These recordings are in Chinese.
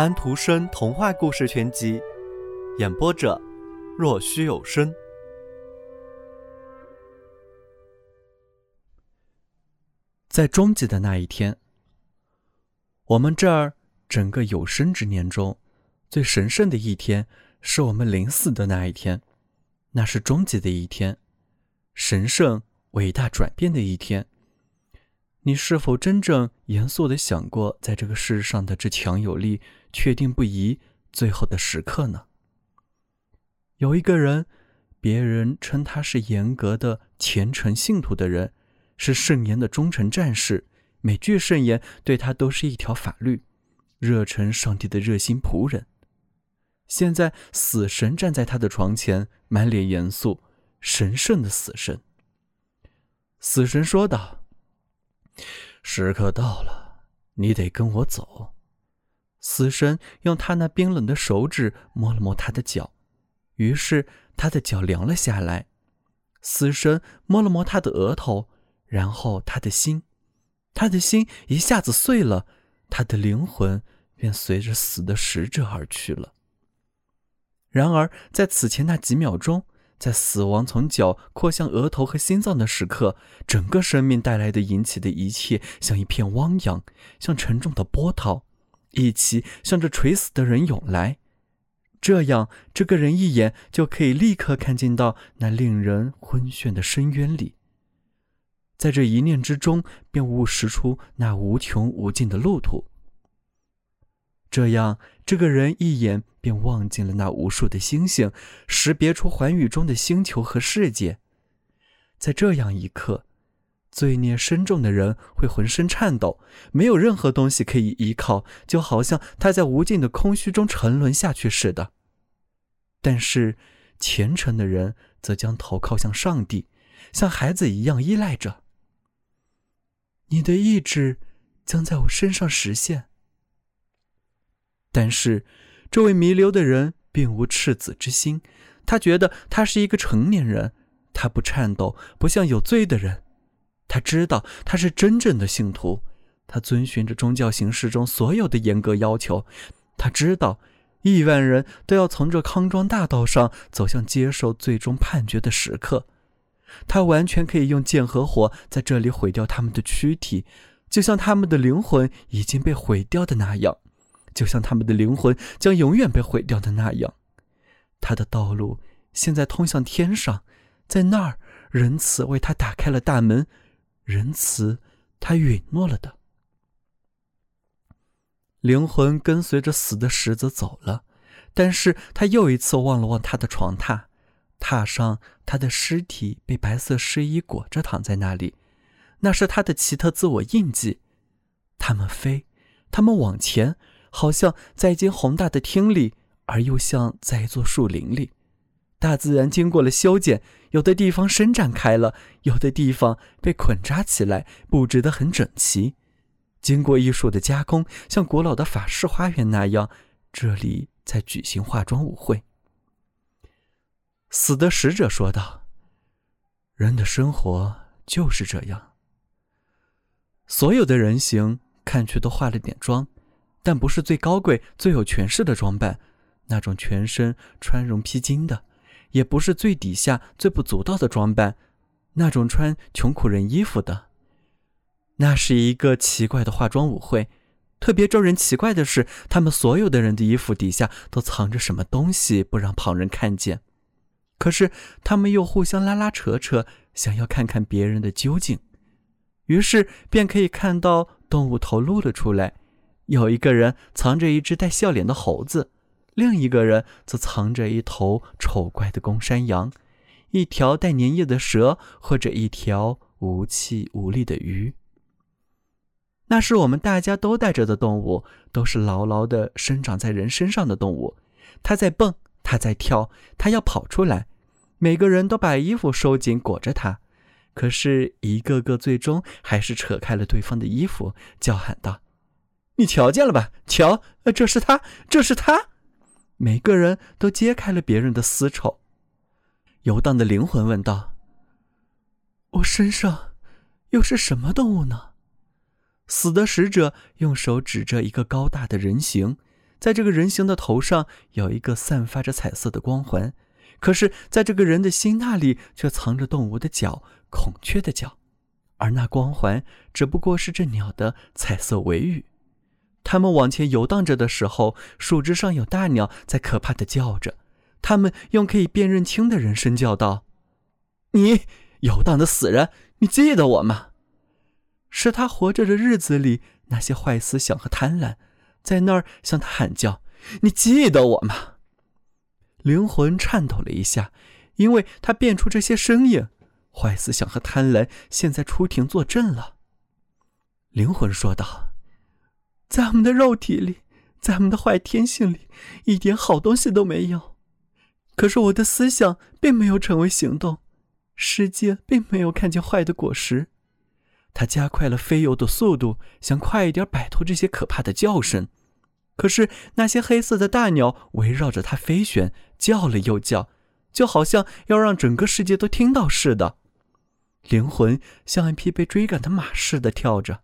安徒生童话故事全集，演播者：若虚有声。在终极的那一天，我们这儿整个有生之年中最神圣的一天，是我们临死的那一天，那是终极的一天，神圣、伟大、转变的一天。你是否真正严肃的想过，在这个世上的这强有力、确定不疑、最后的时刻呢？有一个人，别人称他是严格的虔诚信徒的人，是圣言的忠诚战士，每句圣言对他都是一条法律，热诚上帝的热心仆人。现在死神站在他的床前，满脸严肃，神圣的死神。死神说道。时刻到了，你得跟我走。死神用他那冰冷的手指摸了摸他的脚，于是他的脚凉了下来。死神摸了摸他的额头，然后他的心，他的心一下子碎了，他的灵魂便随着死的使者而去了。然而在此前那几秒钟。在死亡从脚扩向额头和心脏的时刻，整个生命带来的引起的一切，像一片汪洋，像沉重的波涛，一起向着垂死的人涌来。这样，这个人一眼就可以立刻看见到那令人昏眩的深渊里，在这一念之中，便悟识出那无穷无尽的路途。这样，这个人一眼便望尽了那无数的星星，识别出寰宇中的星球和世界。在这样一刻，罪孽深重的人会浑身颤抖，没有任何东西可以依靠，就好像他在无尽的空虚中沉沦下去似的。但是，虔诚的人则将头靠向上帝，像孩子一样依赖着。你的意志将在我身上实现。但是，这位弥留的人并无赤子之心。他觉得他是一个成年人，他不颤抖，不像有罪的人。他知道他是真正的信徒，他遵循着宗教形式中所有的严格要求。他知道，亿万人都要从这康庄大道上走向接受最终判决的时刻。他完全可以用剑和火在这里毁掉他们的躯体，就像他们的灵魂已经被毁掉的那样。就像他们的灵魂将永远被毁掉的那样，他的道路现在通向天上，在那儿，仁慈为他打开了大门，仁慈，他允诺了的。灵魂跟随着死的石子走了，但是他又一次望了望他的床榻，榻上他的尸体被白色湿衣裹着躺在那里，那是他的奇特自我印记。他们飞，他们往前。好像在一间宏大的厅里，而又像在一座树林里。大自然经过了修剪，有的地方伸展开了，有的地方被捆扎起来，布置得很整齐。经过艺术的加工，像古老的法式花园那样，这里在举行化妆舞会。死的使者说道：“人的生活就是这样。所有的人形看去都化了点妆。”但不是最高贵、最有权势的装扮，那种全身穿绒披金的；也不是最底下、最不足道的装扮，那种穿穷苦人衣服的。那是一个奇怪的化妆舞会，特别招人奇怪的是，他们所有的人的衣服底下都藏着什么东西，不让旁人看见。可是他们又互相拉拉扯扯，想要看看别人的究竟，于是便可以看到动物头露了出来。有一个人藏着一只带笑脸的猴子，另一个人则藏着一头丑怪的公山羊，一条带粘液的蛇，或者一条无气无力的鱼。那是我们大家都带着的动物，都是牢牢地生长在人身上的动物。它在蹦，它在跳，它要跑出来。每个人都把衣服收紧裹着它，可是，一个个最终还是扯开了对方的衣服，叫喊道。你瞧见了吧？瞧，这是他，这是他。每个人都揭开了别人的丝绸。游荡的灵魂问道：“我身上又是什么动物呢？”死的使者用手指着一个高大的人形，在这个人形的头上有一个散发着彩色的光环，可是，在这个人的心那里却藏着动物的脚，孔雀的脚，而那光环只不过是这鸟的彩色尾羽。他们往前游荡着的时候，树枝上有大鸟在可怕的叫着。他们用可以辨认清的人声叫道：“你游荡的死人，你记得我吗？”是他活着的日子里那些坏思想和贪婪。在那儿向他喊叫：“你记得我吗？”灵魂颤抖了一下，因为他变出这些声音。坏思想和贪婪现在出庭作证了。灵魂说道：“在我们的肉体里，在我们的坏天性里，一点好东西都没有。可是我的思想并没有成为行动，世界并没有看见坏的果实。”他加快了飞游的速度，想快一点摆脱这些可怕的叫声。可是那些黑色的大鸟围绕着他飞旋，叫了又叫，就好像要让整个世界都听到似的。灵魂像一匹被追赶的马似的跳着，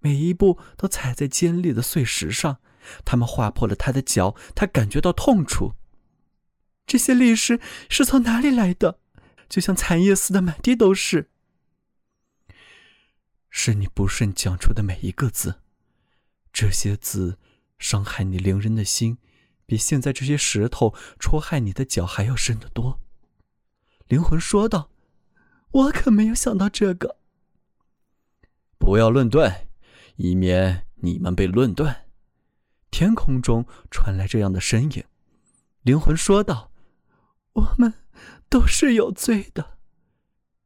每一步都踩在尖利的碎石上，它们划破了他的脚，他感觉到痛楚。这些历史是从哪里来的？就像残叶似的，满地都是。是你不慎讲出的每一个字，这些字伤害你灵人的心，比现在这些石头戳害你的脚还要深得多。灵魂说道：“我可没有想到这个。”不要论断，以免你们被论断。天空中传来这样的声音。灵魂说道：“我们都是有罪的。”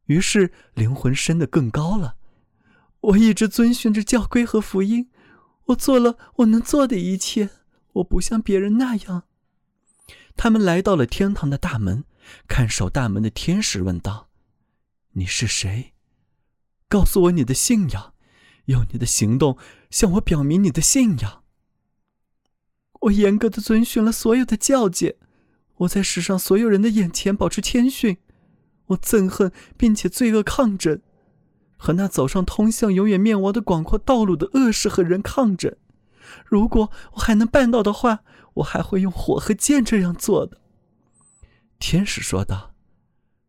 于是灵魂升得更高了。我一直遵循着教规和福音，我做了我能做的一切。我不像别人那样。他们来到了天堂的大门，看守大门的天使问道：“你是谁？告诉我你的信仰，用你的行动向我表明你的信仰。”我严格的遵循了所有的教诫，我在世上所有人的眼前保持谦逊，我憎恨并且罪恶抗争。和那走上通向永远灭亡的广阔道路的恶事和人抗争。如果我还能办到的话，我还会用火和剑这样做的。天使说道：“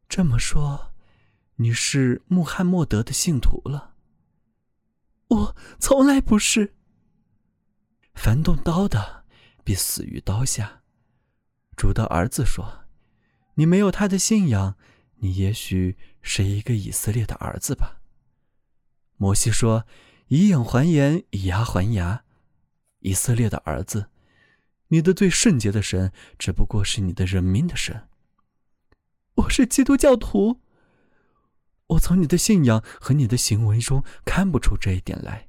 这么说，你是穆罕默德的信徒了？”我从来不是。凡动刀的，必死于刀下。主的儿子说：“你没有他的信仰，你也许是一个以色列的儿子吧。”摩西说：“以眼还眼，以牙还牙。”以色列的儿子，你的最圣洁的神只不过是你的人民的神。我是基督教徒。我从你的信仰和你的行为中看不出这一点来。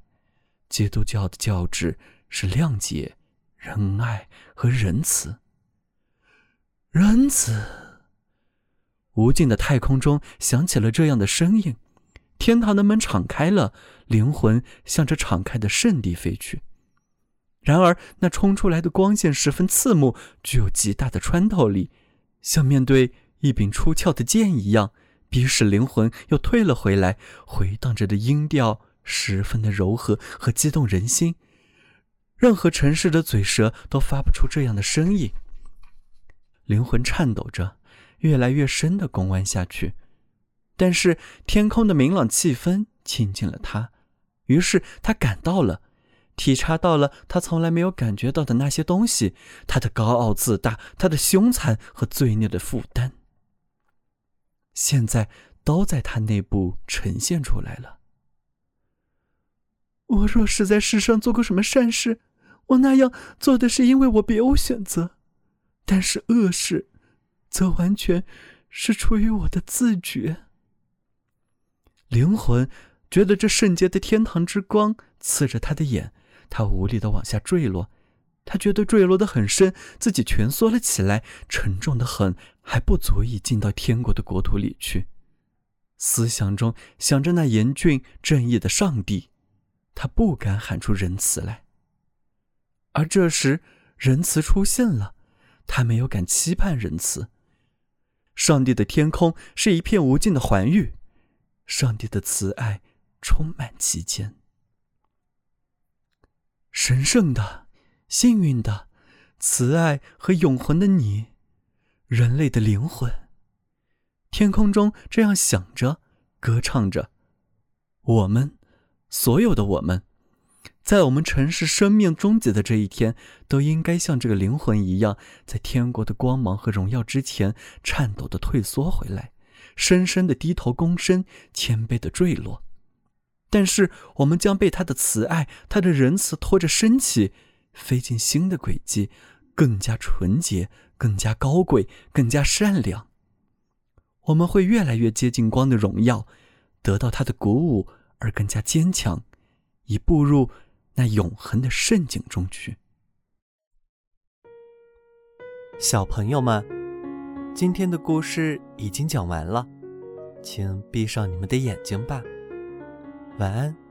基督教的教旨是谅解、仁爱和仁慈。仁慈。无尽的太空中响起了这样的声音。天堂的门敞开了，灵魂向着敞开的圣地飞去。然而，那冲出来的光线十分刺目，具有极大的穿透力，像面对一柄出鞘的剑一样，逼使灵魂又退了回来。回荡着的音调十分的柔和和激动人心，任何城市的嘴舌都发不出这样的声音。灵魂颤抖着，越来越深的拱弯下去。但是天空的明朗气氛亲近了他，于是他感到了，体察到了他从来没有感觉到的那些东西：他的高傲自大，他的凶残和罪孽的负担，现在都在他内部呈现出来了。我若是在世上做过什么善事，我那样做的是因为我别无选择；但是恶事，则完全是出于我的自觉。灵魂觉得这圣洁的天堂之光刺着他的眼，他无力的往下坠落。他觉得坠落的很深，自己蜷缩了起来，沉重的很，还不足以进到天国的国土里去。思想中想着那严峻正义的上帝，他不敢喊出仁慈来。而这时，仁慈出现了，他没有敢期盼仁慈。上帝的天空是一片无尽的环域。上帝的慈爱充满其间，神圣的、幸运的、慈爱和永恒的你，人类的灵魂。天空中这样想着，歌唱着。我们，所有的我们，在我们城市生命终结的这一天，都应该像这个灵魂一样，在天国的光芒和荣耀之前，颤抖的退缩回来，深深的低头躬身，谦卑的坠落。但是，我们将被他的慈爱、他的仁慈拖着升起，飞进新的轨迹，更加纯洁，更加高贵，更加善良。我们会越来越接近光的荣耀，得到他的鼓舞而更加坚强，以步入那永恒的圣境中去。小朋友们，今天的故事已经讲完了，请闭上你们的眼睛吧，晚安。